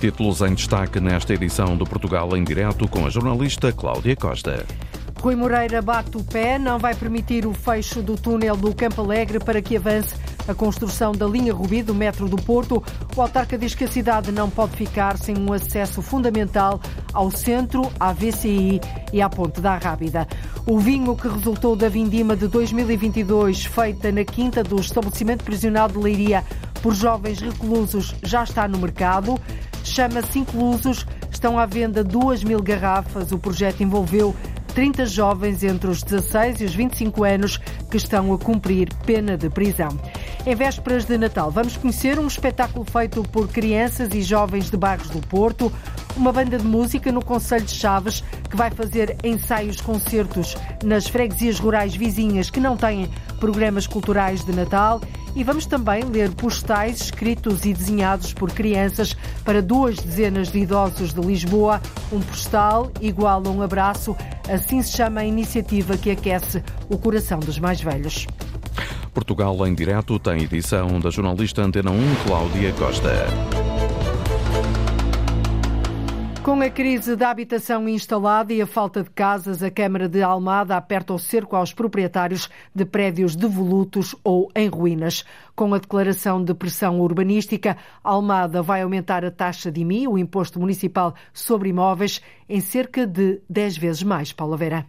Títulos em destaque nesta edição do Portugal em Direto com a jornalista Cláudia Costa. Rui Moreira bate o pé, não vai permitir o fecho do túnel do Campo Alegre para que avance a construção da linha Rubi do metro do Porto. O autarca diz que a cidade não pode ficar sem um acesso fundamental ao centro, à VCI e à Ponte da Rábida. O vinho que resultou da vindima de 2022, feita na quinta do estabelecimento prisional de Leiria por jovens reclusos, já está no mercado. Chama-se Inclusos. Estão à venda 2 mil garrafas. O projeto envolveu 30 jovens entre os 16 e os 25 anos que estão a cumprir pena de prisão. Em vésperas de Natal, vamos conhecer um espetáculo feito por crianças e jovens de Barros do Porto, uma banda de música no Conselho de Chaves que vai fazer ensaios, concertos nas freguesias rurais vizinhas que não têm programas culturais de Natal e vamos também ler postais escritos e desenhados por crianças para duas dezenas de idosos de Lisboa. Um postal igual a um abraço, assim se chama a iniciativa que aquece o coração dos mais velhos. Portugal em Direto tem edição da jornalista Antena 1 Cláudia Costa. Com a crise da habitação instalada e a falta de casas, a Câmara de Almada aperta o cerco aos proprietários de prédios devolutos ou em ruínas. Com a declaração de pressão urbanística, Almada vai aumentar a taxa de IMI, o Imposto Municipal sobre Imóveis, em cerca de 10 vezes mais. Paula Vera.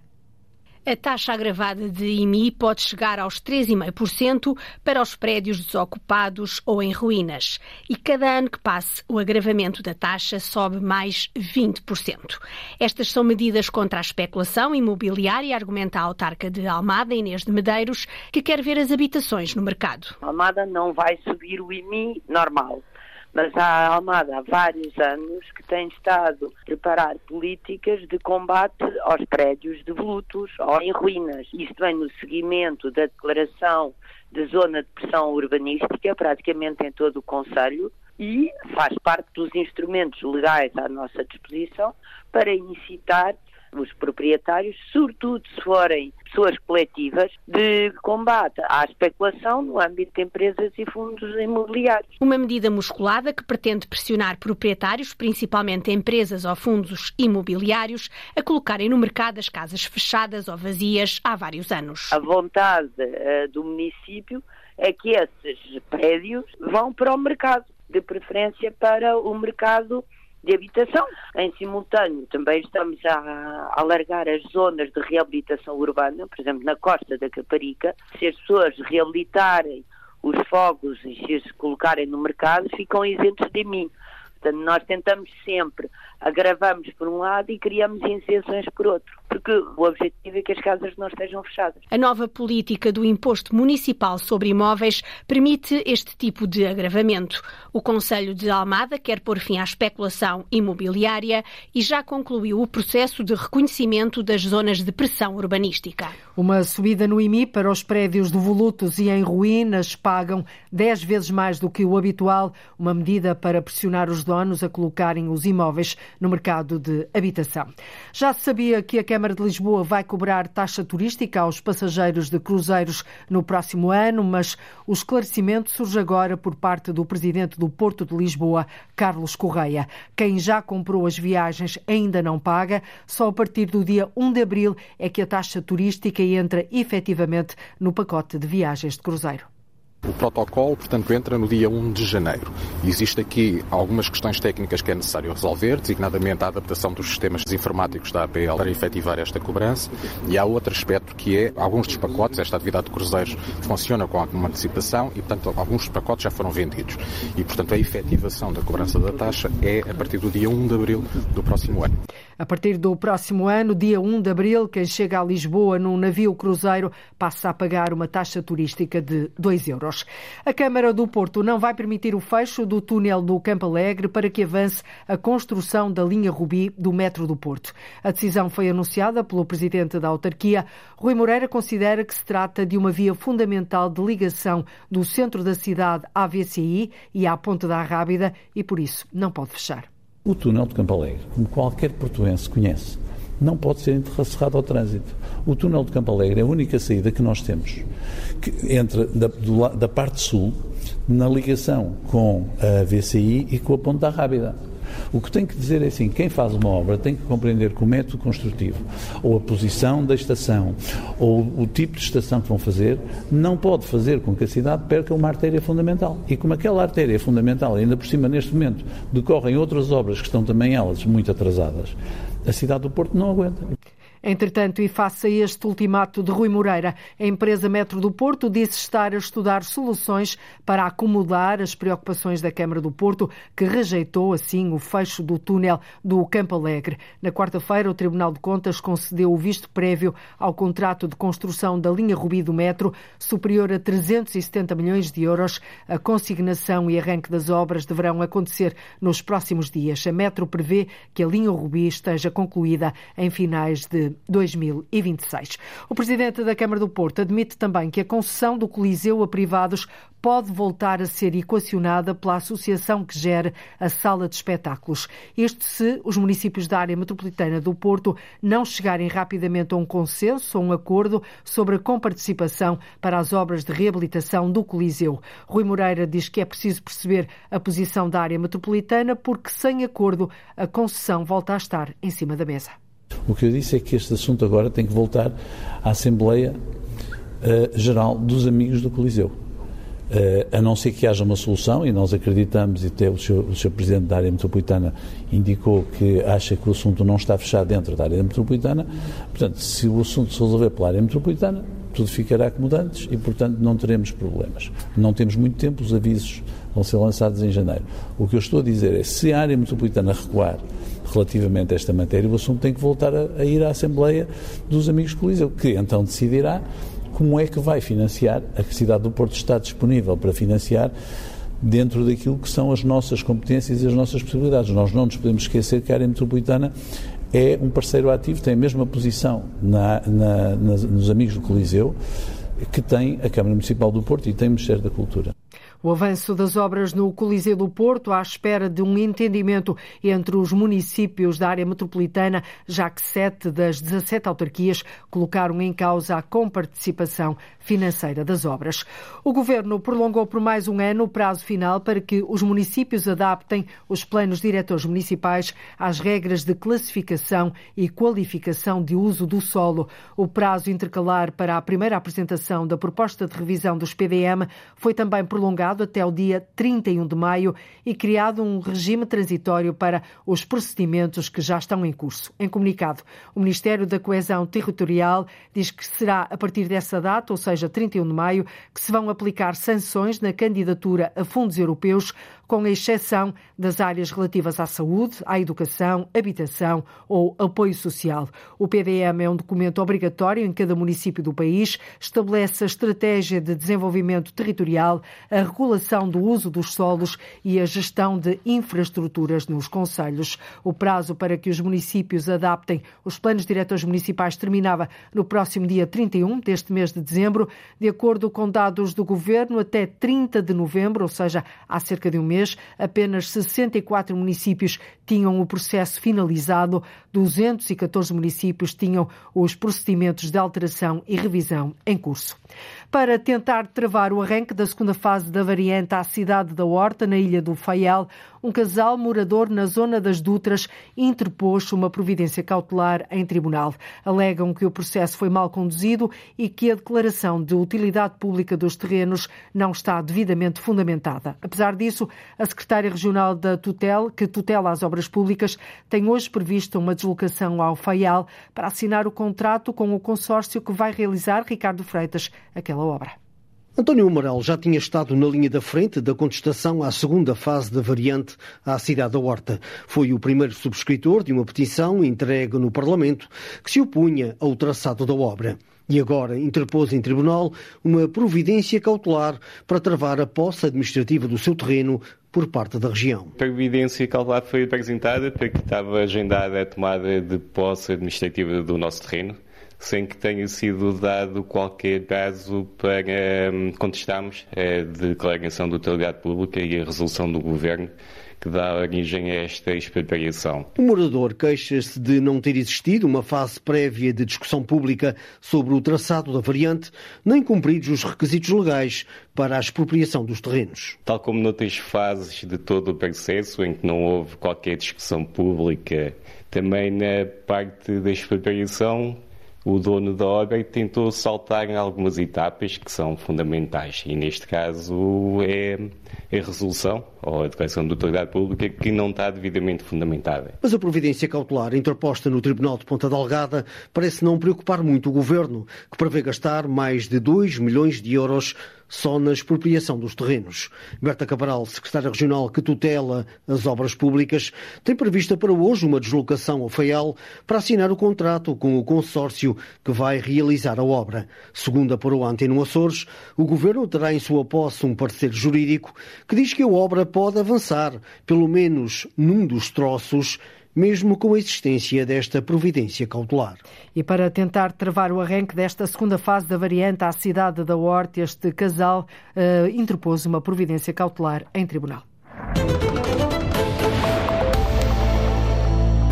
A taxa agravada de IMI pode chegar aos 3,5% para os prédios desocupados ou em ruínas. E cada ano que passe, o agravamento da taxa sobe mais 20%. Estas são medidas contra a especulação imobiliária, argumenta a autarca de Almada, Inês de Medeiros, que quer ver as habitações no mercado. Almada não vai subir o IMI normal mas a Almada há vários anos que tem estado a preparar políticas de combate aos prédios devolutos ou em ruínas. Isto vem no seguimento da declaração de zona de pressão urbanística, praticamente em todo o Conselho, e faz parte dos instrumentos legais à nossa disposição para incitar os proprietários, sobretudo se forem pessoas coletivas, de combate à especulação no âmbito de empresas e fundos imobiliários. Uma medida musculada que pretende pressionar proprietários, principalmente empresas ou fundos imobiliários, a colocarem no mercado as casas fechadas ou vazias há vários anos. A vontade uh, do município é que esses prédios vão para o mercado, de preferência para o mercado de habitação. Em simultâneo, também estamos a alargar as zonas de reabilitação urbana, por exemplo, na costa da Caparica. Se as pessoas reabilitarem os fogos e se os colocarem no mercado, ficam isentos de mim. Portanto, nós tentamos sempre, agravamos por um lado e criamos isenções por outro, porque o objetivo é que as casas não estejam fechadas. A nova política do imposto municipal sobre imóveis permite este tipo de agravamento. O Conselho de Almada quer pôr fim à especulação imobiliária e já concluiu o processo de reconhecimento das zonas de pressão urbanística. Uma subida no IMI para os prédios devolutos e em ruínas pagam 10 vezes mais do que o habitual, uma medida para pressionar os donos a colocarem os imóveis no mercado de habitação. Já se sabia que a Câmara de Lisboa vai cobrar taxa turística aos passageiros de cruzeiros no próximo ano, mas o esclarecimento surge agora por parte do presidente do Porto de Lisboa, Carlos Correia. Quem já comprou as viagens ainda não paga, só a partir do dia 1 de abril é que a taxa turística entra efetivamente no pacote de viagens de cruzeiro. O protocolo, portanto, entra no dia 1 de janeiro. Existe aqui algumas questões técnicas que é necessário resolver, designadamente a adaptação dos sistemas informáticos da APL para efetivar esta cobrança. E há outro aspecto que é, alguns dos pacotes, esta atividade de cruzeiros funciona com alguma antecipação e, portanto, alguns dos pacotes já foram vendidos. E, portanto, a efetivação da cobrança da taxa é a partir do dia 1 de abril do próximo ano. A partir do próximo ano, dia 1 de abril, quem chega a Lisboa num navio cruzeiro passa a pagar uma taxa turística de 2 euros. A Câmara do Porto não vai permitir o fecho do túnel do Campo Alegre para que avance a construção da linha Rubi do metro do Porto. A decisão foi anunciada pelo presidente da autarquia. Rui Moreira considera que se trata de uma via fundamental de ligação do centro da cidade à VCI e à Ponte da Rábida e, por isso, não pode fechar. O túnel de Campo Alegre, como qualquer portuense conhece, não pode ser encerrado ao trânsito. O túnel de Campo Alegre é a única saída que nós temos que entra da, do, da parte sul na ligação com a VCI e com a Ponta Rábida. O que tem que dizer é assim: quem faz uma obra tem que compreender que o método construtivo, ou a posição da estação, ou o tipo de estação que vão fazer, não pode fazer com que a cidade perca uma artéria fundamental. E como aquela artéria é fundamental, ainda por cima neste momento decorrem outras obras que estão também elas muito atrasadas, a cidade do Porto não aguenta. Entretanto, e face a este ultimato de Rui Moreira, a empresa Metro do Porto disse estar a estudar soluções para acomodar as preocupações da Câmara do Porto, que rejeitou assim o fecho do túnel do Campo Alegre. Na quarta-feira, o Tribunal de Contas concedeu o visto prévio ao contrato de construção da linha Rubi do metro, superior a 370 milhões de euros. A consignação e arranque das obras deverão acontecer nos próximos dias. A Metro prevê que a linha Rubi esteja concluída em finais de 2026. O presidente da Câmara do Porto admite também que a concessão do Coliseu a privados pode voltar a ser equacionada pela associação que gera a sala de espetáculos. Isto se os municípios da área metropolitana do Porto não chegarem rapidamente a um consenso ou um acordo sobre a comparticipação para as obras de reabilitação do Coliseu. Rui Moreira diz que é preciso perceber a posição da área metropolitana porque sem acordo a concessão volta a estar em cima da mesa. O que eu disse é que este assunto agora tem que voltar à Assembleia uh, Geral dos Amigos do Coliseu. Uh, a não ser que haja uma solução, e nós acreditamos, e até o Sr. o Sr. Presidente da área metropolitana indicou que acha que o assunto não está fechado dentro da área metropolitana. Portanto, se o assunto se resolver pela área metropolitana, tudo ficará como antes e, portanto, não teremos problemas. Não temos muito tempo, os avisos vão ser lançados em janeiro. O que eu estou a dizer é, se a área metropolitana recuar relativamente a esta matéria, o assunto tem que voltar a, a ir à Assembleia dos Amigos Coliseu, que então decidirá como é que vai financiar, a cidade do Porto está disponível para financiar dentro daquilo que são as nossas competências e as nossas possibilidades. Nós não nos podemos esquecer que a área metropolitana é um parceiro ativo, tem a mesma posição na, na, nos Amigos do Coliseu que tem a Câmara Municipal do Porto e tem o Ministério da Cultura. O avanço das obras no Coliseu do Porto, à espera de um entendimento entre os municípios da área metropolitana, já que sete das 17 autarquias colocaram em causa a comparticipação financeira das obras. O Governo prolongou por mais um ano o prazo final para que os municípios adaptem os planos diretores municipais às regras de classificação e qualificação de uso do solo. O prazo intercalar para a primeira apresentação da proposta de revisão dos PDM foi também prolongado até o dia 31 de maio e criado um regime transitório para os procedimentos que já estão em curso. Em comunicado, o Ministério da Coesão Territorial diz que será a partir dessa data, ou seja, 31 de maio, que se vão aplicar sanções na candidatura a fundos europeus com exceção das áreas relativas à saúde, à educação, habitação ou apoio social. O PDM é um documento obrigatório em cada município do país, estabelece a estratégia de desenvolvimento territorial, a regulação do uso dos solos e a gestão de infraestruturas nos conselhos. O prazo para que os municípios adaptem os planos diretores municipais terminava no próximo dia 31 deste mês de dezembro, de acordo com dados do governo, até 30 de novembro, ou seja, há cerca de um mês mês, apenas 64 municípios tinham o processo finalizado, 214 municípios tinham os procedimentos de alteração e revisão em curso. Para tentar travar o arranque da segunda fase da variante à cidade da Horta, na ilha do Faial, um casal morador na zona das Dutras interpôs uma providência cautelar em tribunal. Alegam que o processo foi mal conduzido e que a declaração de utilidade pública dos terrenos não está devidamente fundamentada. Apesar disso, a secretária regional da Tutel, que tutela as obras públicas, tem hoje previsto uma deslocação ao Faial para assinar o contrato com o consórcio que vai realizar Ricardo Freitas aquela obra. António Amaral já tinha estado na linha da frente da contestação à segunda fase da variante à cidade da Horta. Foi o primeiro subscritor de uma petição entregue no Parlamento que se opunha ao traçado da obra. E agora interpôs em tribunal uma providência cautelar para travar a posse administrativa do seu terreno por parte da região. A providência cautelar foi apresentada porque estava agendada a tomada de posse administrativa do nosso terreno sem que tenha sido dado qualquer prazo para um, contestarmos a declaração de utilidade pública e a resolução do Governo que dá origem a esta expropriação. O morador queixa-se de não ter existido uma fase prévia de discussão pública sobre o traçado da variante, nem cumpridos os requisitos legais para a expropriação dos terrenos. Tal como noutras fases de todo o processo, em que não houve qualquer discussão pública, também na parte da expropriação o dono da obra tentou saltar em algumas etapas que são fundamentais. E neste caso é a resolução ou a declaração de autoridade pública que não está devidamente fundamentada. Mas a providência cautelar interposta no Tribunal de Ponta Delgada parece não preocupar muito o Governo, que prevê gastar mais de 2 milhões de euros só na expropriação dos terrenos. Berta Cabral, secretária regional que tutela as obras públicas, tem prevista para hoje uma deslocação ao FAEL para assinar o contrato com o consórcio que vai realizar a obra. Segundo a Antena Açores, o Governo terá em sua posse um parecer jurídico que diz que a obra pode avançar, pelo menos num dos troços, mesmo com a existência desta providência cautelar. E para tentar travar o arranque desta segunda fase da variante à cidade da Horta, este casal uh, interpôs uma providência cautelar em tribunal.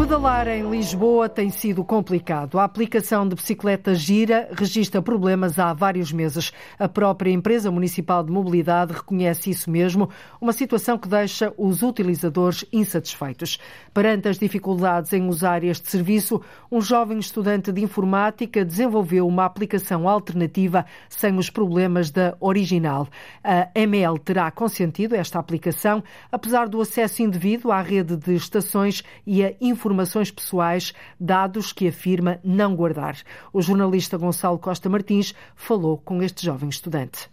Pedalar em Lisboa tem sido complicado. A aplicação de bicicleta Gira registra problemas há vários meses. A própria empresa municipal de mobilidade reconhece isso mesmo, uma situação que deixa os utilizadores insatisfeitos. Perante as dificuldades em usar este serviço, um jovem estudante de informática desenvolveu uma aplicação alternativa sem os problemas da original. A ML terá consentido esta aplicação, apesar do acesso indevido à rede de estações e a informação informações pessoais, dados que afirma não guardar. O jornalista Gonçalo Costa Martins falou com este jovem estudante.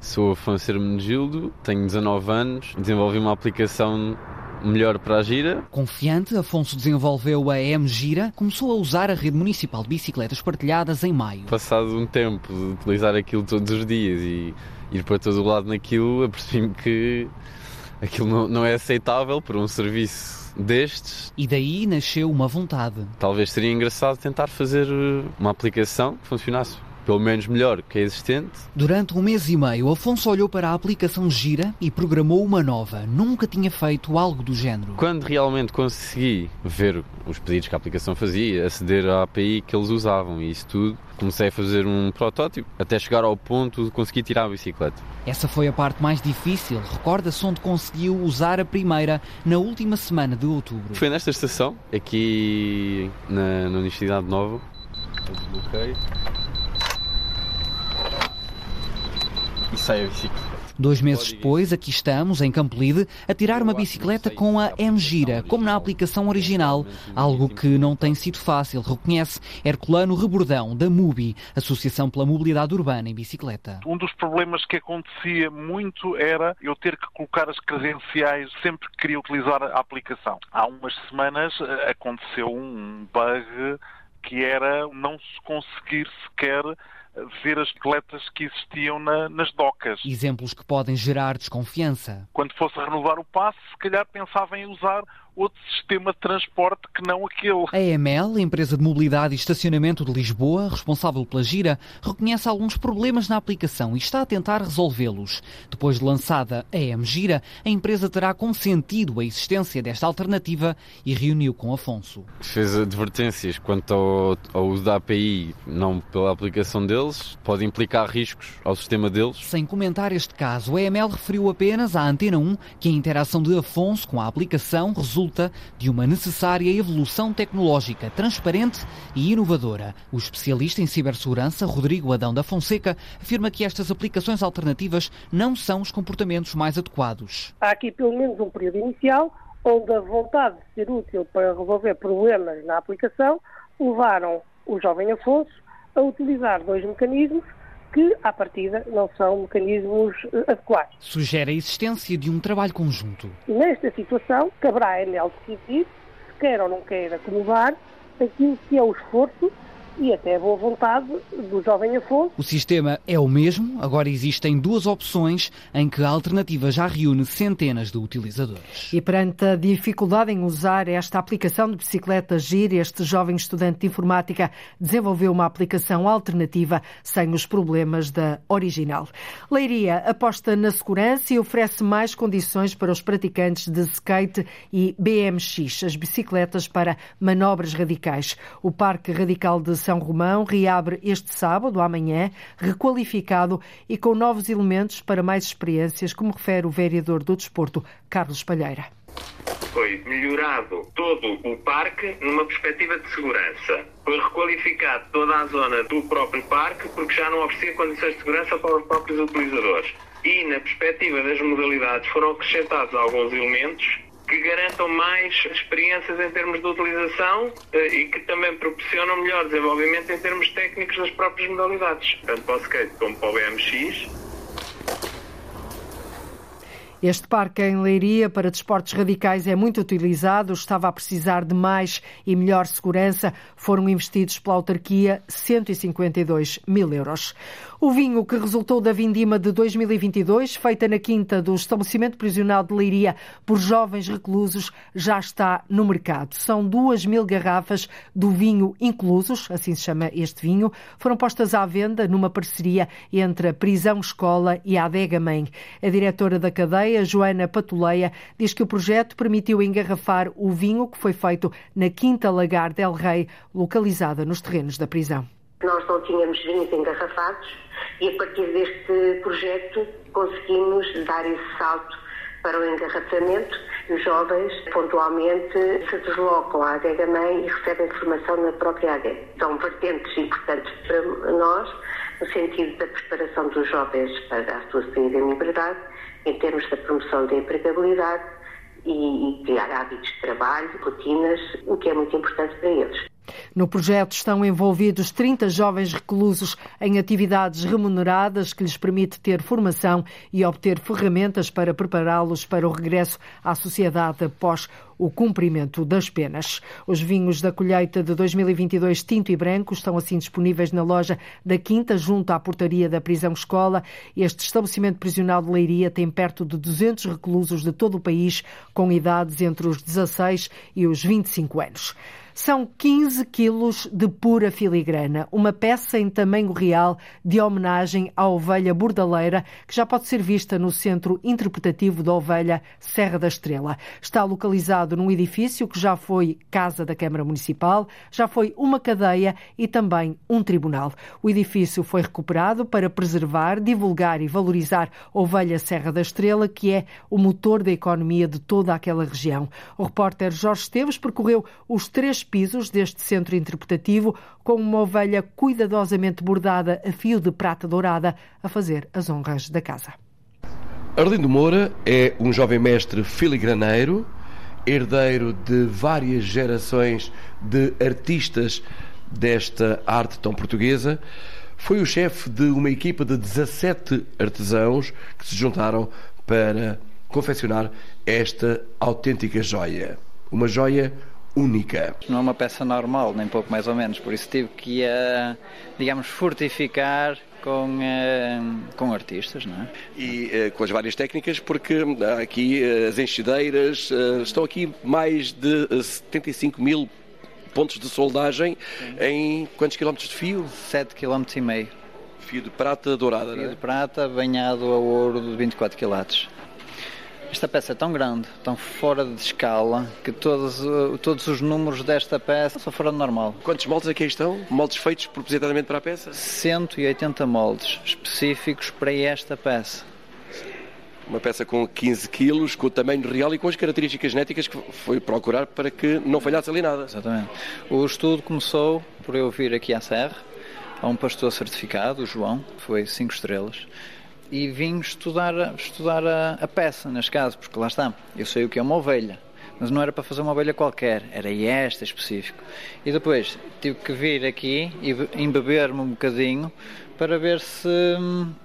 Sou Afonso Hermenegildo, tenho 19 anos, desenvolvi uma aplicação melhor para a Gira. Confiante, Afonso desenvolveu a M-Gira, começou a usar a rede municipal de bicicletas partilhadas em maio. Passado um tempo de utilizar aquilo todos os dias e ir para todo o lado naquilo, apercebi-me que aquilo não, não é aceitável para um serviço destes. E daí nasceu uma vontade. Talvez seria engraçado tentar fazer eh, uma aplicação que funcionasse pelo menos melhor que a existente. Durante um mês e meio, Afonso olhou para a aplicação Gira e programou uma nova. Nunca tinha feito algo do género. Quando realmente consegui ver os pedidos que a aplicação fazia, aceder à API que eles usavam e isso tudo, comecei a fazer um protótipo até chegar ao ponto de conseguir tirar a bicicleta. Essa foi a parte mais difícil. Recorda-se onde conseguiu usar a primeira na última semana de outubro. Foi nesta estação, aqui na, na Universidade Nova. Eu desbloqueei e sai a bicicleta. Dois meses depois, aqui estamos, em Campolide, a tirar uma bicicleta com a M-Gira, como na aplicação original, algo que não tem sido fácil, reconhece Herculano Rebordão, da MUBI, Associação pela Mobilidade Urbana em Bicicleta. Um dos problemas que acontecia muito era eu ter que colocar as credenciais sempre que queria utilizar a aplicação. Há umas semanas eh, aconteceu um bug que era não se conseguir sequer ver as bicicletas que existiam na, nas docas. Exemplos que podem gerar desconfiança. Quando fosse renovar o passe, se calhar pensava em usar outro sistema de transporte que não aquele. A EML, empresa de mobilidade e estacionamento de Lisboa, responsável pela gira, reconhece alguns problemas na aplicação e está a tentar resolvê-los. Depois de lançada a EM Gira, a empresa terá consentido a existência desta alternativa e reuniu com Afonso. Fez advertências quanto ao, ao uso da API, não pela aplicação deles, pode implicar riscos ao sistema deles. Sem comentar este caso, a EML referiu apenas à Antena 1 que a interação de Afonso com a aplicação resulta resulta de uma necessária evolução tecnológica transparente e inovadora. O especialista em cibersegurança, Rodrigo Adão da Fonseca, afirma que estas aplicações alternativas não são os comportamentos mais adequados. Há aqui pelo menos um período inicial onde a vontade de ser útil para resolver problemas na aplicação levaram o jovem Afonso a utilizar dois mecanismos que, à partida, não são mecanismos eh, adequados. Sugere a existência de um trabalho conjunto. Nesta situação, caberá a Enel decidir se quer ou não quer acomodar aquilo que é o esforço e até a boa vontade do jovem Afonso. O sistema é o mesmo, agora existem duas opções em que a alternativa já reúne centenas de utilizadores. E perante a dificuldade em usar esta aplicação de bicicleta GIR, este jovem estudante de informática desenvolveu uma aplicação alternativa sem os problemas da original. Leiria aposta na segurança e oferece mais condições para os praticantes de skate e BMX, as bicicletas para manobras radicais. O Parque Radical de são Romão reabre este sábado, amanhã, requalificado e com novos elementos para mais experiências, como refere o vereador do Desporto, Carlos Palheira. Foi melhorado todo o parque numa perspectiva de segurança. Foi requalificado toda a zona do próprio parque porque já não oferecia condições de segurança para os próprios utilizadores. E na perspectiva das modalidades foram acrescentados alguns elementos que garantam mais experiências em termos de utilização eh, e que também proporcionam melhor desenvolvimento em termos técnicos das próprias modalidades, tanto para o skate como para o BMX. Este parque em Leiria para desportos radicais é muito utilizado, estava a precisar de mais e melhor segurança. Foram investidos pela autarquia 152 mil euros. O vinho que resultou da vindima de 2022, feita na quinta do estabelecimento prisional de Leiria por jovens reclusos, já está no mercado. São duas mil garrafas do vinho inclusos, assim se chama este vinho, foram postas à venda numa parceria entre a Prisão Escola e a Adega Mãe. A diretora da cadeia, Joana Patuleia, diz que o projeto permitiu engarrafar o vinho que foi feito na Quinta Lagar del Rei, localizada nos terrenos da prisão. Nós não tínhamos vinhos engarrafados e a partir deste projeto conseguimos dar esse salto para o engarrafamento. Os jovens pontualmente se deslocam à adega mãe e recebem formação na própria adega. São vertentes importantes para nós no sentido da preparação dos jovens para a sua saída em liberdade, em termos da promoção da empregabilidade e, e criar hábitos de trabalho, rotinas, o que é muito importante para eles. No projeto estão envolvidos 30 jovens reclusos em atividades remuneradas que lhes permite ter formação e obter ferramentas para prepará-los para o regresso à sociedade após o cumprimento das penas. Os vinhos da colheita de 2022 tinto e branco estão assim disponíveis na loja da Quinta, junto à portaria da prisão escola. Este estabelecimento prisional de Leiria tem perto de 200 reclusos de todo o país com idades entre os 16 e os 25 anos. São 15 quilos de pura filigrana, uma peça em tamanho real de homenagem à ovelha bordaleira, que já pode ser vista no Centro Interpretativo da Ovelha Serra da Estrela. Está localizado num edifício que já foi Casa da Câmara Municipal, já foi uma cadeia e também um tribunal. O edifício foi recuperado para preservar, divulgar e valorizar a ovelha Serra da Estrela, que é o motor da economia de toda aquela região. O repórter Jorge Esteves percorreu os três pisos deste centro interpretativo com uma ovelha cuidadosamente bordada a fio de prata dourada a fazer as honras da casa. Arlindo Moura é um jovem mestre filigraneiro, herdeiro de várias gerações de artistas desta arte tão portuguesa. Foi o chefe de uma equipa de 17 artesãos que se juntaram para confeccionar esta autêntica joia. Uma joia única. Não é uma peça normal, nem pouco mais ou menos, por isso tive que, uh, digamos, fortificar com, uh, com artistas, não é? E uh, com as várias técnicas, porque aqui as enchideiras, estão aqui mais de 75 mil pontos de soldagem Sim. em quantos quilómetros de fio? 7 km e meio. Fio de prata dourada, Fio é? de prata banhado a ouro de 24 quilates. Esta peça é tão grande, tão fora de escala, que todos, uh, todos os números desta peça são fora de normal. Quantos moldes aqui estão? Moldes feitos propositadamente para a peça? 180 moldes específicos para esta peça. Uma peça com 15 quilos, com o tamanho real e com as características genéticas que foi procurar para que não falhasse ali nada. Exatamente. O estudo começou por eu vir aqui à Serra, a um pastor certificado, o João, foi 5 estrelas, e vim estudar, estudar a, a, peça, neste caso, porque lá está, eu sei o que é uma ovelha, mas não era para fazer uma ovelha qualquer, era esta específico. E depois tive que vir aqui e embeber-me um bocadinho para ver se,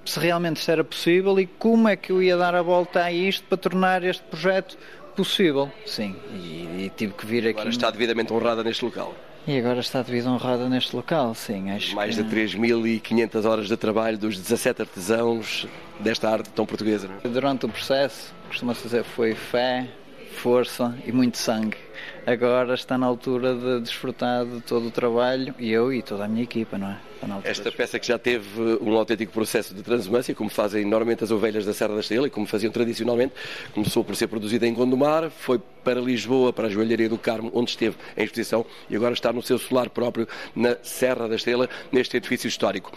se realmente isto era possível e como é que eu ia dar a volta a isto para tornar este projeto possível. Sim, e, e tive que vir aqui. Agora está devidamente honrada neste local. E agora está de vida honrada neste local, sim. Acho Mais que... de 3.500 horas de trabalho dos 17 artesãos desta arte tão portuguesa. Não é? Durante o processo, costuma-se dizer, foi fé, força e muito sangue. Agora está na altura de desfrutar de todo o trabalho, e eu e toda a minha equipa, não é? Esta peça que já teve um autêntico processo de transumância, como fazem normalmente as ovelhas da Serra da Estrela e como faziam tradicionalmente, começou por ser produzida em Gondomar, foi para Lisboa, para a Joalharia do Carmo, onde esteve em exposição, e agora está no seu solar próprio na Serra da Estrela, neste edifício histórico.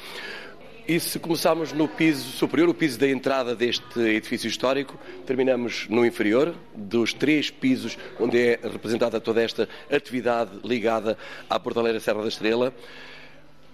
E se começarmos no piso superior, o piso da entrada deste edifício histórico, terminamos no inferior, dos três pisos onde é representada toda esta atividade ligada à Portaleira Serra da Estrela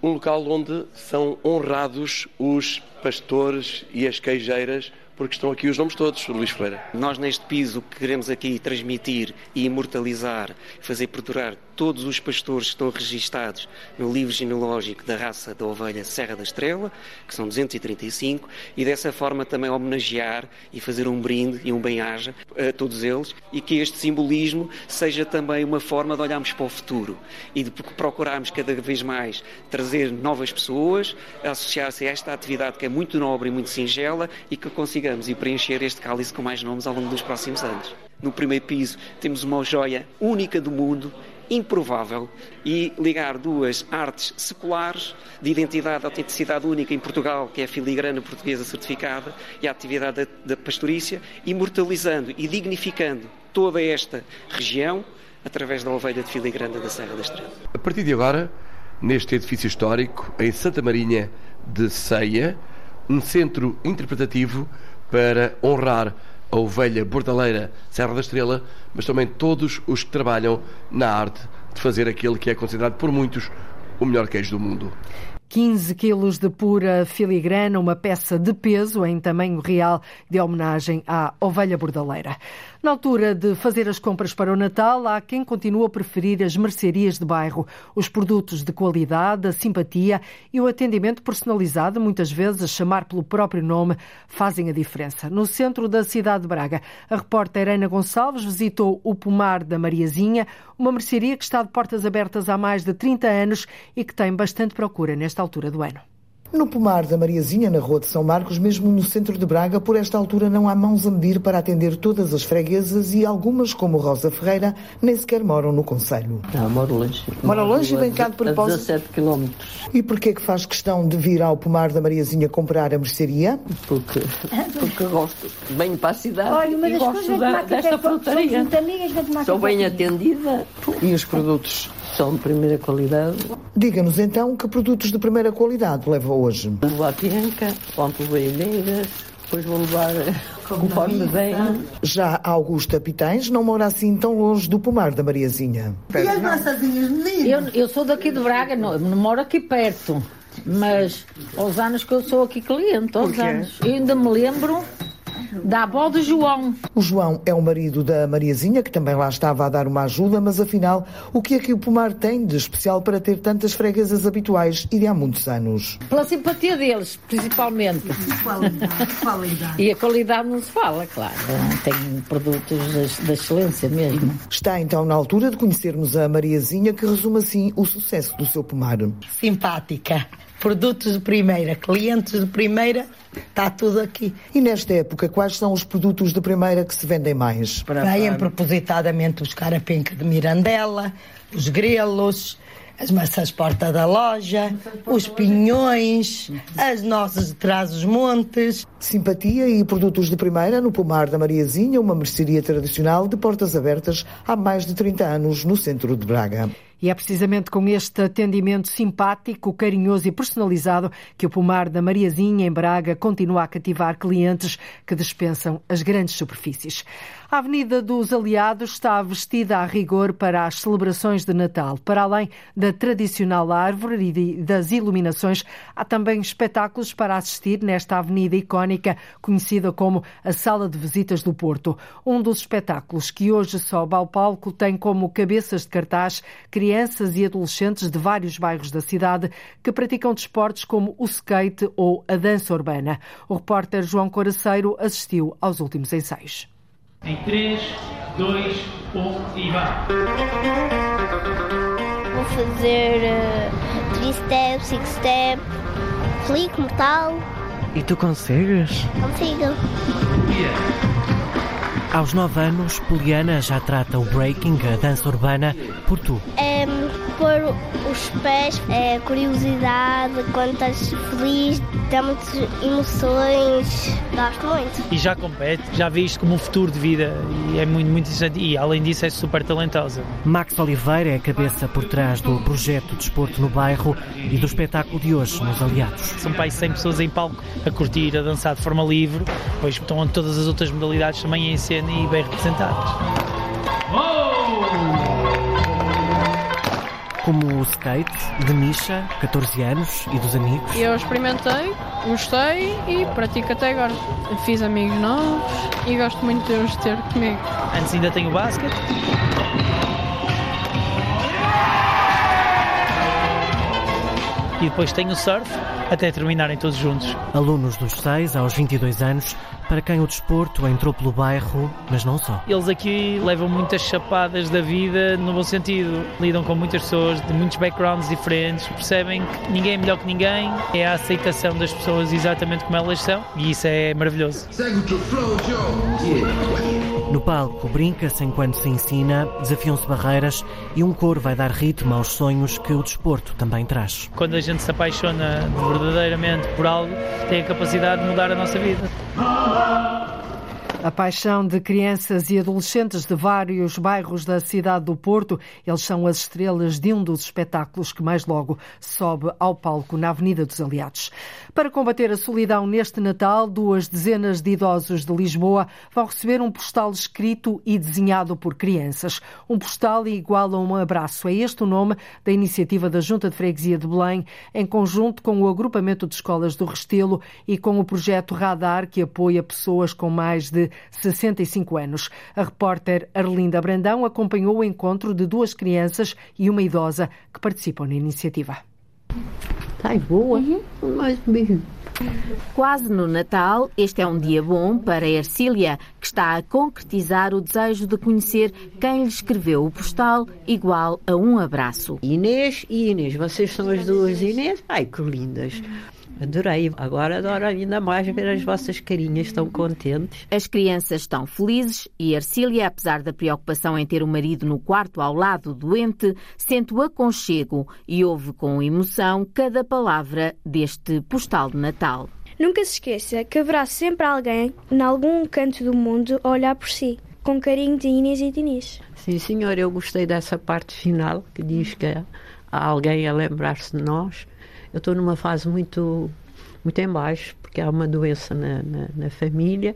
um local onde são honrados os pastores e as queijeiras, porque estão aqui os nomes todos, Luís Ferreira. Nós neste piso queremos aqui transmitir e imortalizar, fazer perdurar todos os pastores estão registados no livro genealógico da raça da ovelha Serra da Estrela, que são 235, e dessa forma também homenagear e fazer um brinde e um bem-aja a todos eles, e que este simbolismo seja também uma forma de olharmos para o futuro e de procurarmos cada vez mais trazer novas pessoas a associar-se a esta atividade que é muito nobre e muito singela e que consigamos ir preencher este cálice com mais nomes ao longo dos próximos anos. No primeiro piso temos uma joia única do mundo improvável e ligar duas artes seculares de identidade, de autenticidade única em Portugal, que é a filigrana portuguesa certificada, e a atividade da, da pastorícia, imortalizando e dignificando toda esta região através da ovelha de filigrana da Serra da Estrela. A partir de agora, neste edifício histórico, em Santa Marinha de Ceia, um centro interpretativo para honrar a ovelha bordaleira Serra da Estrela, mas também todos os que trabalham na arte de fazer aquele que é considerado por muitos o melhor queijo do mundo. 15 quilos de pura filigrana, uma peça de peso em tamanho real de homenagem à ovelha bordaleira. Na altura de fazer as compras para o Natal, há quem continua a preferir as mercearias de bairro. Os produtos de qualidade, a simpatia e o atendimento personalizado, muitas vezes a chamar pelo próprio nome, fazem a diferença. No centro da cidade de Braga, a repórter Ana Gonçalves visitou o Pomar da Mariazinha, uma mercearia que está de portas abertas há mais de 30 anos e que tem bastante procura nesta altura do ano. No pomar da Mariazinha, na Rua de São Marcos, mesmo no centro de Braga, por esta altura não há mãos a medir para atender todas as freguesas e algumas, como Rosa Ferreira, nem sequer moram no Conselho. Não, moro longe. Mora longe e vem cá de propósito? A 17 quilómetros. E porquê que faz questão de vir ao pomar da Mariazinha comprar a mercearia? Porque, porque gosto. Venho para a cidade Olha, uma e das gosto coisas da, que desta frutaria. Sou bem atendida. E os produtos? São de primeira qualidade. Diga-nos então que produtos de primeira qualidade leva hoje. Vou levar penca, levei abelhas, depois vou levar conforme vem. Já Augusta Pitães não mora assim tão longe do pomar da Mariazinha. E as maçazinhas Eu, eu sou daqui de Braga, não, não moro aqui perto. Mas aos anos que eu sou aqui cliente, aos anos. Eu ainda me lembro da avó de João. O João é o marido da Mariazinha, que também lá estava a dar uma ajuda, mas afinal, o que é que o pomar tem de especial para ter tantas freguesas habituais e de há muitos anos? Pela simpatia deles, principalmente. Qualidade, qualidade. E a qualidade não se fala, claro. Tem produtos da, da excelência mesmo. Está então na altura de conhecermos a Mariazinha, que resume assim o sucesso do seu pomar. Simpática. Produtos de primeira, clientes de primeira, está tudo aqui. E nesta época, quais são os produtos de primeira que se vendem mais? Vêm propositadamente os carapenca de Mirandela, os grelos, as maçãs porta da loja, os pinhões, as nossas de trás os montes. Simpatia e produtos de primeira no pomar da Mariazinha, uma mercearia tradicional de portas abertas há mais de 30 anos no centro de Braga. E é precisamente com este atendimento simpático, carinhoso e personalizado que o Pomar da Mariazinha, em Braga, continua a cativar clientes que dispensam as grandes superfícies. A Avenida dos Aliados está vestida a rigor para as celebrações de Natal. Para além da tradicional árvore e das iluminações, há também espetáculos para assistir nesta avenida icónica conhecida como a Sala de Visitas do Porto. Um dos espetáculos que hoje sobe ao palco tem como cabeças de cartaz crianças e adolescentes de vários bairros da cidade que praticam desportos como o skate ou a dança urbana. O repórter João Coraceiro assistiu aos últimos ensaios. Em 3, 2, 1 e vá! fazer uh, three-step, six-step, flick, mortal. E tu consegues? Consigo. Aos 9 anos, Poliana já trata o breaking, a dança urbana, por tu. É, pôr os pés, é, curiosidade, quando estás feliz, dá muitas emoções, gosto muito. E já compete, já vi isto como um futuro de vida e é muito, muito interessante e além disso é super talentosa. Max Oliveira é a cabeça por trás do projeto Desporto no Bairro e do espetáculo de hoje nos Aliados. São pais 100 pessoas em palco a curtir, a dançar de forma livre, pois estão todas as outras modalidades também em cena e bem representadas. Como o skate, de Misha, 14 anos, e dos amigos. Eu experimentei, gostei e pratico até agora. Fiz amigos novos e gosto muito de os ter comigo. Antes ainda tenho o basquete. E depois tenho o surf, até terminarem todos juntos. Alunos dos 6 aos 22 anos, para quem o desporto entrou pelo bairro, mas não só. Eles aqui levam muitas chapadas da vida no bom sentido. Lidam com muitas pessoas de muitos backgrounds diferentes, percebem que ninguém é melhor que ninguém, é a aceitação das pessoas exatamente como elas são e isso é maravilhoso. No palco, brinca-se enquanto se ensina, desafiam-se barreiras e um coro vai dar ritmo aos sonhos que o desporto também traz. Quando a gente se apaixona verdadeiramente por algo, tem a capacidade de mudar a nossa vida. oh A paixão de crianças e adolescentes de vários bairros da cidade do Porto, eles são as estrelas de um dos espetáculos que mais logo sobe ao palco na Avenida dos Aliados. Para combater a solidão neste Natal, duas dezenas de idosos de Lisboa vão receber um postal escrito e desenhado por crianças. Um postal igual a um abraço. É este o nome da iniciativa da Junta de Freguesia de Belém, em conjunto com o agrupamento de escolas do Restelo e com o projeto Radar, que apoia pessoas com mais de 65 anos. A repórter Arlinda Brandão acompanhou o encontro de duas crianças e uma idosa que participam na iniciativa. Está boa, mas mesmo. Quase no Natal, este é um dia bom para Ercília, que está a concretizar o desejo de conhecer quem lhe escreveu o postal igual a um abraço. Inês e Inês, vocês são as duas Inês? Ai, que lindas! Adorei. Agora adoro ainda mais ver as vossas carinhas tão contentes. As crianças estão felizes e Ercília, apesar da preocupação em ter o marido no quarto ao lado doente, sente o aconchego e ouve com emoção cada palavra deste postal de Natal. Nunca se esqueça que haverá sempre alguém, em algum canto do mundo, a olhar por si, com carinho de Inês e de Inês. Sim, senhor, eu gostei dessa parte final que diz que há alguém a lembrar-se de nós eu estou numa fase muito, muito em baixo, porque há uma doença na, na, na família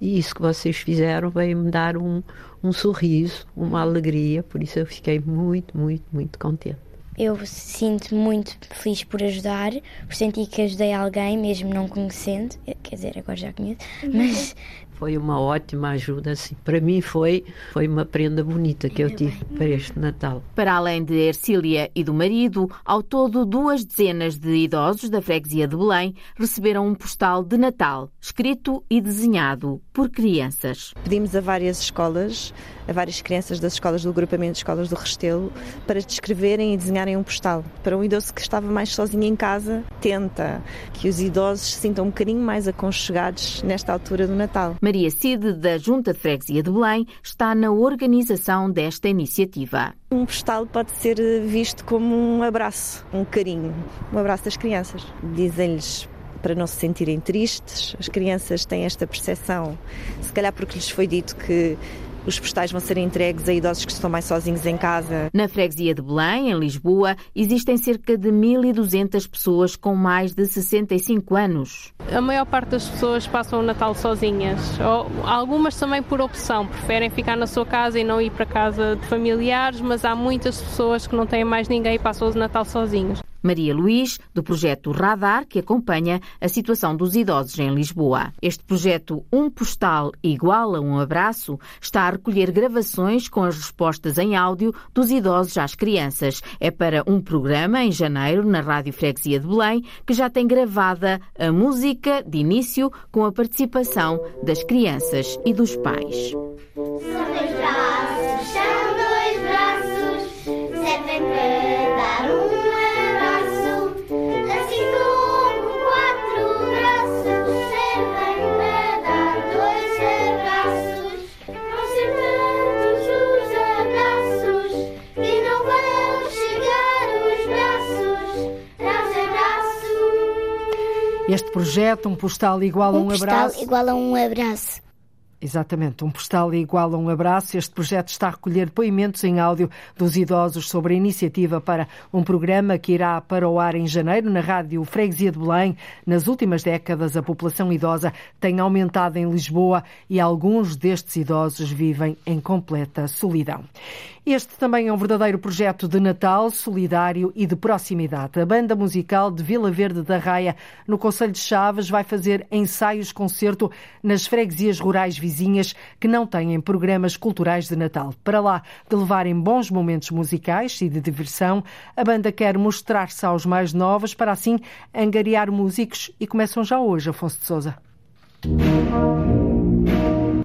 e isso que vocês fizeram veio-me dar um, um sorriso, uma alegria, por isso eu fiquei muito, muito, muito contente. Eu sinto muito feliz por ajudar, por sentir que ajudei alguém, mesmo não conhecendo, quer dizer, agora já conheço, mas foi uma ótima ajuda, assim. Para mim foi, foi uma prenda bonita que eu tive para este Natal. Para além de Ercília e do marido, ao todo duas dezenas de idosos da freguesia de Belém receberam um postal de Natal, escrito e desenhado por crianças. Pedimos a várias escolas, a várias crianças das escolas do agrupamento de escolas do Restelo, para descreverem e desenharem um postal. Para um idoso que estava mais sozinho em casa, tenta que os idosos se sintam um bocadinho mais aconchegados nesta altura do Natal. Maria Cid, da Junta de Freguesia de Belém, está na organização desta iniciativa. Um postal pode ser visto como um abraço, um carinho, um abraço das crianças. Dizem-lhes para não se sentirem tristes. As crianças têm esta percepção, se calhar porque lhes foi dito que os postais vão ser entregues a idosos que estão mais sozinhos em casa. Na freguesia de Belém, em Lisboa, existem cerca de 1.200 pessoas com mais de 65 anos. A maior parte das pessoas passam o Natal sozinhas. Ou, algumas também por opção, preferem ficar na sua casa e não ir para casa de familiares, mas há muitas pessoas que não têm mais ninguém e passam o Natal sozinhos. Maria Luís, do projeto Radar, que acompanha a situação dos idosos em Lisboa. Este projeto Um Postal Igual a um Abraço está a recolher gravações com as respostas em áudio dos idosos às crianças. É para um programa em janeiro na Rádio Freguesia de Belém, que já tem gravada a música de início com a participação das crianças e dos pais. São dois braços, são dois braços, servem Este projeto, um postal igual um a um abraço. Um postal igual a um abraço. Exatamente, um postal igual a um abraço. Este projeto está a recolher depoimentos em áudio dos idosos sobre a iniciativa para um programa que irá para o ar em janeiro na rádio Freguesia de Belém. Nas últimas décadas, a população idosa tem aumentado em Lisboa e alguns destes idosos vivem em completa solidão. Este também é um verdadeiro projeto de Natal, solidário e de proximidade. A banda musical de Vila Verde da Raia, no Conselho de Chaves, vai fazer ensaios-concerto nas freguesias rurais vizinhas que não têm programas culturais de Natal. Para lá de levarem bons momentos musicais e de diversão, a banda quer mostrar-se aos mais novos para assim angariar músicos e começam já hoje, Afonso de Souza.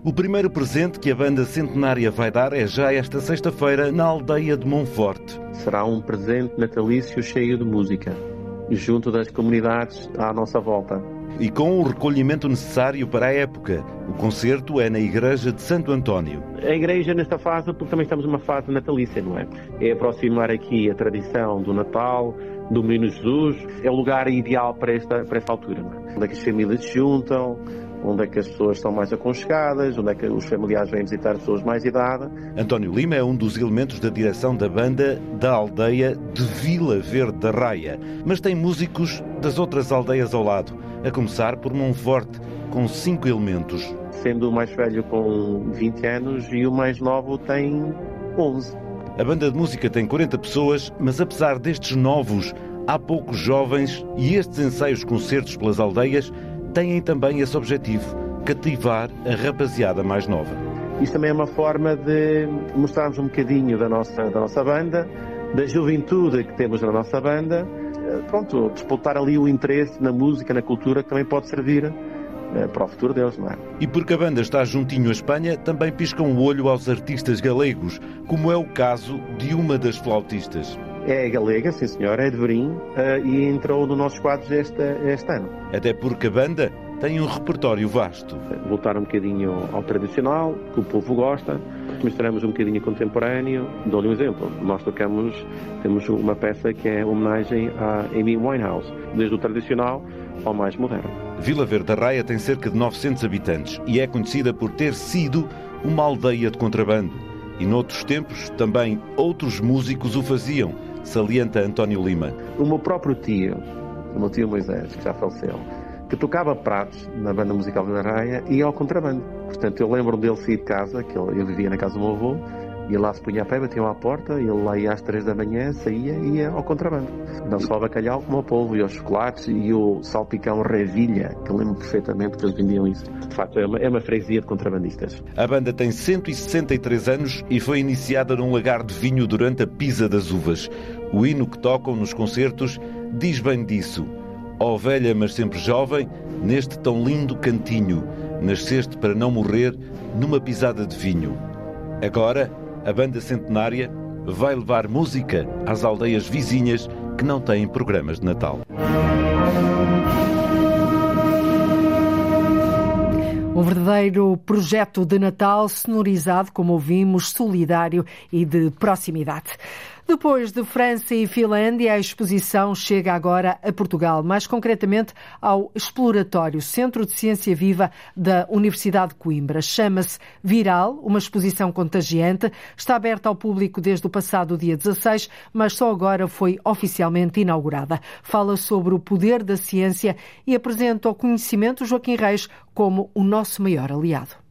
O primeiro presente que a banda centenária vai dar é já esta sexta-feira na aldeia de Monforte. Será um presente natalício cheio de música, junto das comunidades à nossa volta. E com o recolhimento necessário para a época. O concerto é na Igreja de Santo António. A igreja nesta fase, porque também estamos numa fase natalícia, não é? É aproximar aqui a tradição do Natal, do Menino Jesus. É o lugar ideal para esta, para esta altura, não é? Onde é que as famílias se juntam, onde é que as pessoas estão mais aconchegadas, onde é que os familiares vêm visitar pessoas mais de idade. António Lima é um dos elementos da direção da banda da aldeia de Vila Verde da Raia, mas tem músicos das outras aldeias ao lado, a começar por Monforte, com cinco elementos. Sendo o mais velho com 20 anos e o mais novo tem 11. A banda de música tem 40 pessoas, mas apesar destes novos, há poucos jovens e estes ensaios concertos pelas aldeias têm também esse objetivo, cativar a rapaziada mais nova. Isto também é uma forma de mostrarmos um bocadinho da nossa, da nossa banda, da juventude que temos na nossa banda, pronto, disputar ali o interesse na música, na cultura, que também pode servir eh, para o futuro deles, não é? E porque a banda está juntinho à Espanha, também piscam o olho aos artistas galegos, como é o caso de uma das flautistas. É galega, sim senhor, é de Verim eh, e entrou no nossos quadros este, este ano. Até porque a banda tem um repertório vasto. Voltar um bocadinho ao tradicional, que o povo gosta, misturamos um bocadinho contemporâneo. Dou-lhe um exemplo. Nós tocamos, temos uma peça que é homenagem a Amy Winehouse, desde o tradicional ao mais moderno. Vila Verde da Raia tem cerca de 900 habitantes e é conhecida por ter sido uma aldeia de contrabando. E noutros tempos também outros músicos o faziam, salienta António Lima. O meu próprio tio, o meu tio Moisés, que já faleceu, que tocava pratos na banda musical da Raia e ao contrabando. Portanto, eu lembro dele sair de casa, que eu vivia na casa do meu avô, e lá se punha a pé, batia à porta, ele lá ia às três da manhã, saía e ia ao contrabando. Não só o bacalhau como o polvo, e os chocolates, e o salpicão revilha, que eu lembro perfeitamente que eles vendiam isso. De facto, é uma, é uma freguesia de contrabandistas. A banda tem 163 anos e foi iniciada num lagar de vinho durante a pisa das uvas. O hino que tocam nos concertos diz bem disso. Ó velha, mas sempre jovem, neste tão lindo cantinho, nasceste para não morrer numa pisada de vinho. Agora, a banda centenária vai levar música às aldeias vizinhas que não têm programas de Natal. Um verdadeiro projeto de Natal sonorizado, como ouvimos, solidário e de proximidade. Depois de França e Finlândia, a exposição chega agora a Portugal, mais concretamente ao Exploratório Centro de Ciência Viva da Universidade de Coimbra. Chama-se Viral, uma exposição contagiante. Está aberta ao público desde o passado dia 16, mas só agora foi oficialmente inaugurada. Fala sobre o poder da ciência e apresenta ao conhecimento Joaquim Reis como o nosso maior aliado.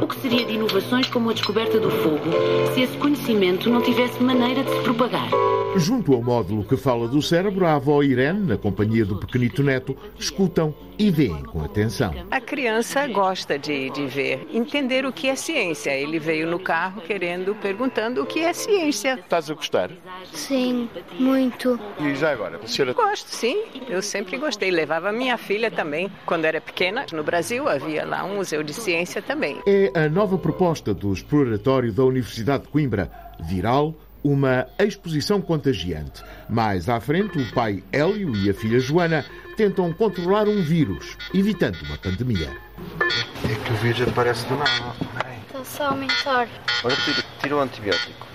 O que seria de inovações como a descoberta do fogo se esse conhecimento não tivesse maneira de se propagar? Junto ao módulo que fala do cérebro, a avó Irene, na companhia do pequenito neto, escutam e veem com atenção. A criança gosta de, de ver, entender o que é ciência. Ele veio no carro querendo, perguntando o que é ciência. Estás a gostar? Sim, muito. E já agora, a senhora... Gosto, sim. Eu sempre gostei. Levava minha filha também. Quando era pequena, no Brasil, havia lá um museu de ciência também. É a nova proposta do exploratório da Universidade de Coimbra. Viral, uma exposição contagiante. Mais à frente, o pai Hélio e a filha Joana tentam controlar um vírus, evitando uma pandemia. É que o vírus aparece do nada. Está só a aumentar. Ora, tira, tira o antibiótico.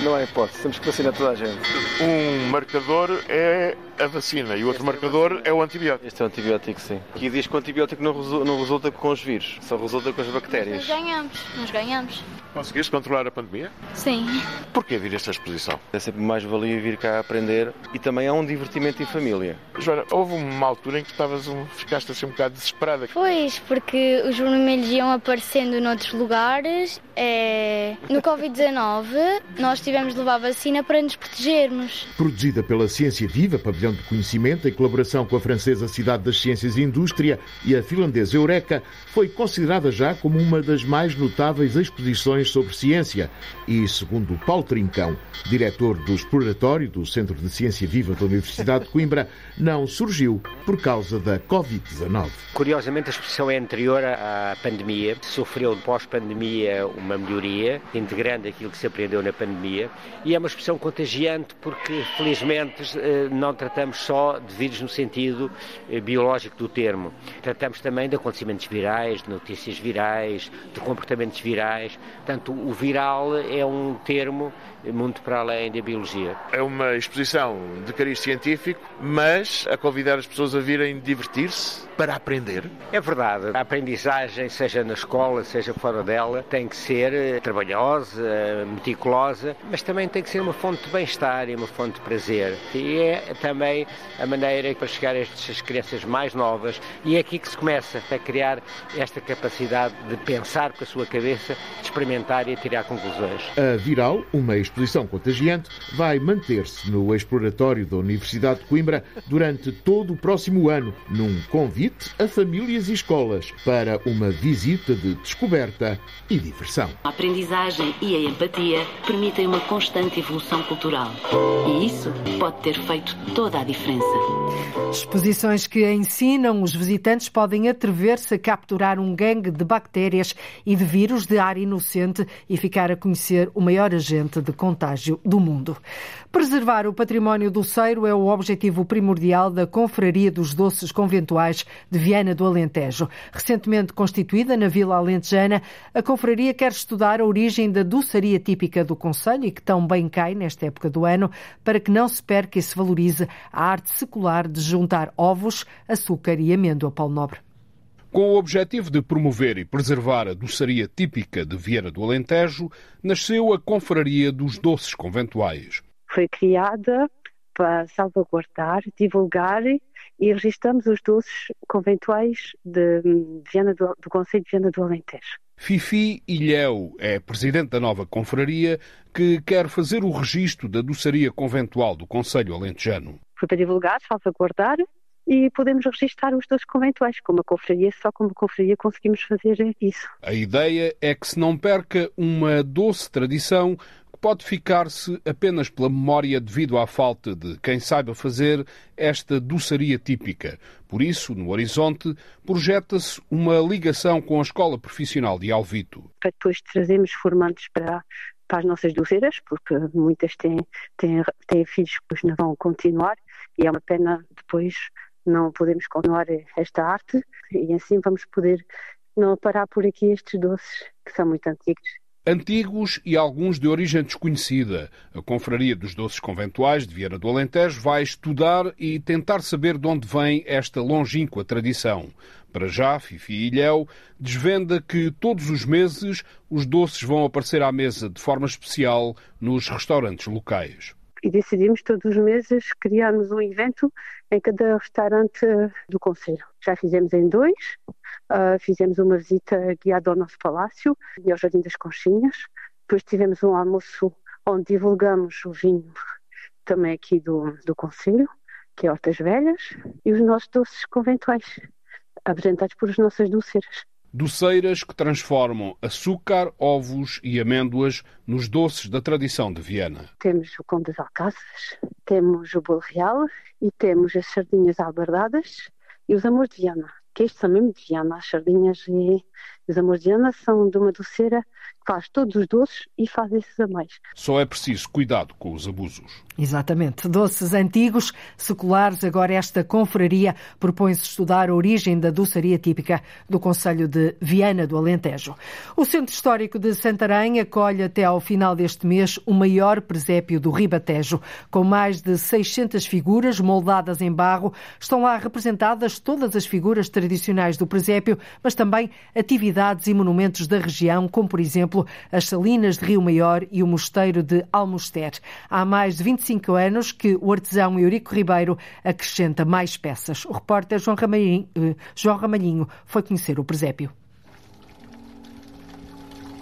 Não há hipótese, temos que vacinar toda a gente. Um marcador é a vacina e o outro marcador é o antibiótico. Este é o antibiótico, sim. Aqui diz que o antibiótico não, resu não resulta com os vírus, só resulta com as bactérias. Nós ganhamos, nós ganhamos. Conseguiste controlar a pandemia? Sim. Porquê vir esta exposição? É sempre mais valia vir cá aprender e também há um divertimento em família. Joana, houve uma altura em que estavas um, ficaste assim um bocado desesperada. Pois, porque os vermelhos iam aparecendo noutros lugares. É... No Covid-19, nós tivemos de levar vacina para nos protegermos. Produzida pela Ciência Viva, pavilhão de conhecimento, em colaboração com a francesa Cidade das Ciências e Indústria e a finlandesa Eureka, foi considerada já como uma das mais notáveis exposições sobre ciência. E, segundo Paulo Trincão, diretor do Exploratório do Centro de Ciência Viva da Universidade de Coimbra, não surgiu por causa da Covid-19. Curiosamente, a exposição é anterior à pandemia. Sofreu pós-pandemia uma melhoria, integrando aquilo que se aprendeu na pandemia. E é uma expressão contagiante porque, felizmente, eh, não tratamos só de vírus no sentido eh, biológico do termo. Tratamos também de acontecimentos virais, de notícias virais, de comportamentos virais. Portanto, o viral é um termo muito para além da biologia. É uma exposição de cariz científico, mas a convidar as pessoas a virem divertir-se para aprender. É verdade. A aprendizagem, seja na escola, seja fora dela, tem que ser eh, trabalhosa, meticulosa, mas também tem que ser uma fonte de bem-estar e uma fonte de prazer. E é também a maneira para chegar a estas crianças mais novas e é aqui que se começa a criar esta capacidade de pensar com a sua cabeça, de experimentar e tirar conclusões. A Viral, uma exposição contagiante, vai manter-se no exploratório da Universidade de Coimbra durante todo o próximo ano, num convite a famílias e escolas para uma visita de descoberta e diversão. A aprendizagem e a empatia permitem uma constante evolução cultural. E isso pode ter feito toda a diferença. Exposições que ensinam os visitantes podem atrever-se a capturar um gangue de bactérias e de vírus de ar inocente e ficar a conhecer o maior agente de contágio do mundo. Preservar o património doceiro é o objetivo primordial da Confraria dos Doces Conventuais de Viana do Alentejo. Recentemente constituída na Vila Alentejana, a Confraria quer estudar a origem da doçaria típica do Conselho e que tão bem cai nesta época do ano, para que não se perca e se valorize a arte secular de juntar ovos, açúcar e amêndoa, Paulo Nobre. Com o objetivo de promover e preservar a doçaria típica de Viana do Alentejo, nasceu a Confraria dos Doces Conventuais. Foi criada para salvaguardar, divulgar e registramos os doces conventuais de Viana do, do Conselho de Viana do Alentejo. Fifi Ilhéu é presidente da nova confraria que quer fazer o registro da doçaria conventual do Conselho Alentejano. Foi para divulgar, salvaguardar e podemos registrar os doces conventuais. Como a confraria, só como a confraria conseguimos fazer isso. A ideia é que se não perca uma doce tradição que pode ficar-se apenas pela memória devido à falta de quem saiba fazer esta doçaria típica. Por isso, no horizonte, projeta-se uma ligação com a Escola Profissional de Alvito. Para depois trazermos formantes para, para as nossas doceiras, porque muitas têm, têm, têm filhos que não vão continuar e é uma pena depois não podemos continuar esta arte e assim vamos poder não parar por aqui estes doces que são muito antigos. Antigos e alguns de origem desconhecida. A Confraria dos Doces Conventuais de Vieira do Alentejo vai estudar e tentar saber de onde vem esta longínqua tradição. Para já, Fifi Ilhéu desvenda que todos os meses os doces vão aparecer à mesa de forma especial nos restaurantes locais e decidimos todos os meses criarmos um evento em cada restaurante do Conselho. Já fizemos em dois, uh, fizemos uma visita guiada ao nosso palácio e ao Jardim das Conchinhas. Depois tivemos um almoço onde divulgamos o vinho também aqui do, do Conselho, que é Hortas Velhas, e os nossos doces conventuais, apresentados por as nossas doceiras doceiras que transformam açúcar, ovos e amêndoas nos doces da tradição de Viena. Temos o pão das alcaças, temos o bolo real e temos as sardinhas albardadas e os amores de Viana, que estes são mesmo de Viana. As sardinhas e os amores de Viana são de uma doceira faz todos os doces e faz esses a mais. Só é preciso cuidado com os abusos. Exatamente. Doces antigos, seculares, agora esta confraria propõe-se estudar a origem da doçaria típica do Conselho de Viana do Alentejo. O Centro Histórico de Santarém acolhe até ao final deste mês o maior presépio do Ribatejo. Com mais de 600 figuras moldadas em barro, estão lá representadas todas as figuras tradicionais do presépio, mas também atividades e monumentos da região, como por exemplo as Salinas de Rio Maior e o Mosteiro de Almoster. Há mais de 20 25 anos que o artesão Eurico Ribeiro acrescenta mais peças. O repórter João Ramalhinho, eh, João Ramalhinho foi conhecer o presépio.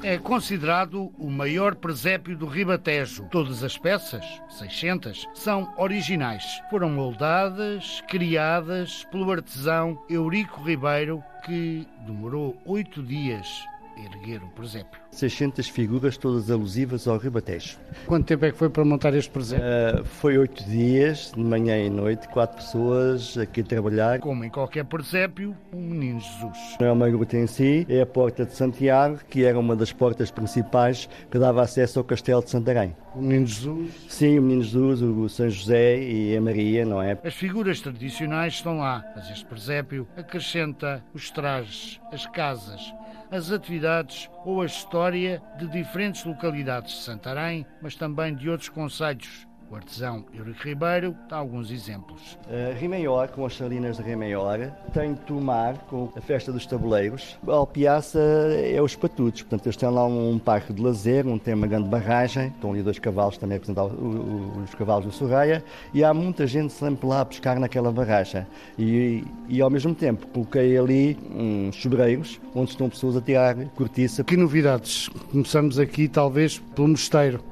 É considerado o maior presépio do Ribatejo. Todas as peças, 600, são originais. Foram moldadas, criadas pelo artesão Eurico Ribeiro, que demorou oito dias erguer o presépio. 600 figuras, todas alusivas ao Ribatejo. Quanto tempo é que foi para montar este presépio? Uh, foi oito dias, de manhã e noite, quatro pessoas aqui a trabalhar. Como em qualquer presépio, o Menino Jesus. Não é uma gruta em si, é a Porta de Santiago, que era uma das portas principais que dava acesso ao Castelo de Santarém. O Menino Jesus? Sim, o Menino Jesus, o São José e a Maria, não é? As figuras tradicionais estão lá, mas este presépio acrescenta os trajes, as casas, as atividades ou a história de diferentes localidades de Santarém, mas também de outros concelhos o artesão Eurico Ribeiro dá alguns exemplos. Uh, Rimaior, com as salinas de Rimaior, tem Tomar, com a festa dos tabuleiros. A Alpiaça é os patutos, portanto eles têm lá um parque de lazer, onde tem uma grande barragem, estão ali dois cavalos também a representar os cavalos do Sorreia, e há muita gente sempre lá a pescar naquela barragem. E, e ao mesmo tempo coloquei ali uns sobreiros, onde estão pessoas a tirar cortiça. Que novidades? Começamos aqui talvez pelo mosteiro.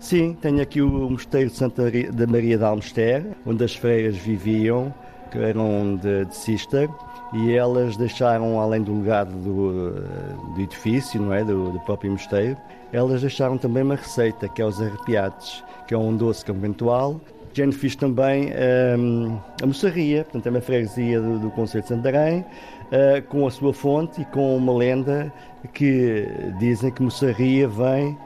Sim, tenho aqui o mosteiro de Santa da Maria de Almester, onde as freiras viviam, que eram de, de e elas deixaram, além do legado do, do edifício, não é, do, do, próprio mosteiro, elas deixaram também uma receita, que é os arrepiados, que é um doce conventual. Já fiz também um, a moçarria, portanto é uma freguesia do, do Conselho de Santarém, uh, com a sua fonte e com uma lenda que dizem que moçarria vem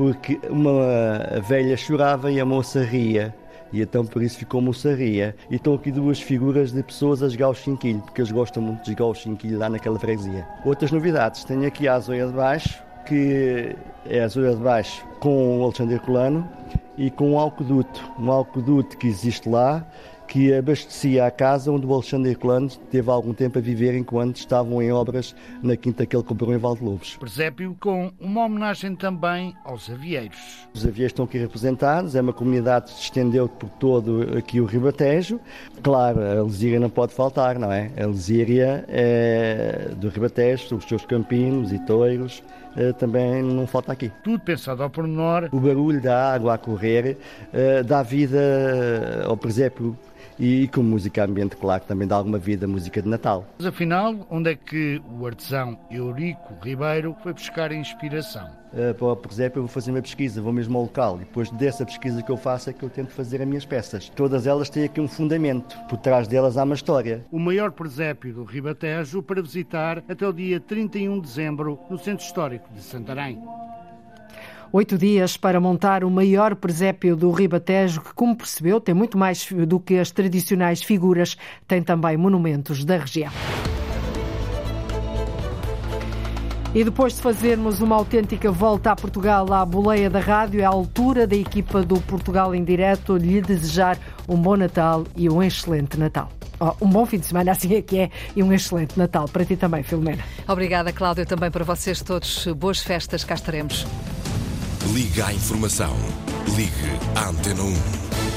porque uma velha chorava e a moça ria. E então por isso ficou moça ria. E estão aqui duas figuras de pessoas a jogar o chinquilho, porque eles gostam muito de jogar o chinquilho lá naquela freguesia. Outras novidades, tenho aqui a Azoia de Baixo, que é a Azoia de Baixo com o Alexandre Colano e com um alcoduto. Um alcoduto que existe lá que abastecia a casa onde o Alexandre Herculano teve algum tempo a viver enquanto estavam em obras na quinta que ele comprou em Valdelobos. Presépio com uma homenagem também aos avieiros. Os avieiros estão aqui representados, é uma comunidade que se estendeu por todo aqui o Ribatejo. Claro, a Lesíria não pode faltar, não é? A Lesíria é do Ribatejo, os seus campinos e toiros, eh, também não falta aqui. Tudo pensado ao pormenor. O barulho da água a correr eh, dá vida ao presépio e com música ambiente, claro, também dá alguma vida a música de Natal. Mas afinal, onde é que o artesão Eurico Ribeiro foi buscar inspiração? Uh, por exemplo, eu vou fazer uma pesquisa, vou mesmo ao local e depois dessa pesquisa que eu faço é que eu tento fazer as minhas peças. Todas elas têm aqui um fundamento, por trás delas há uma história. O maior presépio do Ribatejo para visitar até o dia 31 de dezembro no Centro Histórico de Santarém. Oito dias para montar o maior presépio do Ribatejo, que, como percebeu, tem muito mais do que as tradicionais figuras, tem também monumentos da região. E depois de fazermos uma autêntica volta a Portugal à boleia da rádio, é a altura da equipa do Portugal em Direto lhe desejar um bom Natal e um excelente Natal. Oh, um bom fim de semana, assim é que é, e um excelente Natal para ti também, Filomena. Obrigada, Cláudia, também para vocês todos. Boas festas, cá estaremos. Liga à informação. Ligue à Antena 1.